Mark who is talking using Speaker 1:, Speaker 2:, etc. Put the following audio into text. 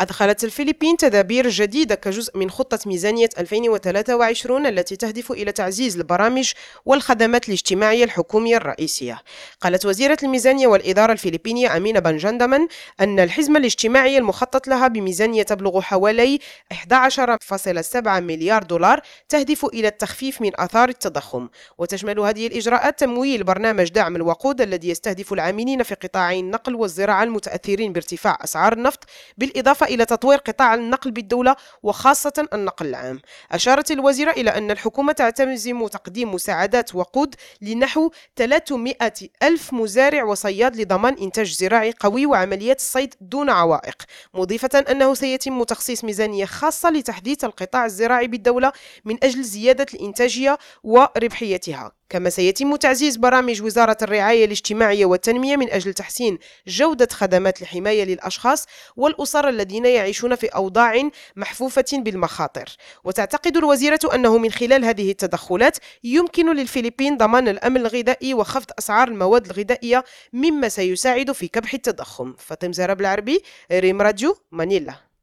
Speaker 1: أدخلت الفلبين تدابير جديدة كجزء من خطة ميزانية 2023 التي تهدف إلى تعزيز البرامج والخدمات الاجتماعية الحكومية الرئيسية. قالت وزيرة الميزانية والإدارة الفلبينية أمينة بنجندمن أن الحزمة الاجتماعية المخطط لها بميزانية تبلغ حوالي 11.7 مليار دولار تهدف إلى التخفيف من آثار التضخم، وتشمل هذه الإجراءات تمويل برنامج دعم الوقود الذي يستهدف العاملين في قطاعي النقل والزراعة المتأثرين بارتفاع أسعار النفط، بالإضافة إلى تطوير قطاع النقل بالدولة وخاصة النقل العام. أشارت الوزيرة إلى أن الحكومة تعتزم تقديم مساعدات وقود لنحو 300 ألف مزارع وصياد لضمان إنتاج زراعي قوي وعمليات الصيد دون عوائق مضيفة أنه سيتم تخصيص ميزانية خاصة لتحديث القطاع الزراعي بالدولة من أجل زيادة الإنتاجية وربحيتها. كما سيتم تعزيز برامج وزارة الرعاية الاجتماعية والتنمية من أجل تحسين جودة خدمات الحماية للأشخاص والأسر الذين يعيشون في أوضاع محفوفة بالمخاطر. وتعتقد الوزيرة أنه من خلال هذه التدخلات يمكن للفلبين ضمان الأمن الغذائي وخفض أسعار المواد الغذائية مما سيساعد في كبح التضخم. فاطم زراب العربي ريم راديو مانيلا.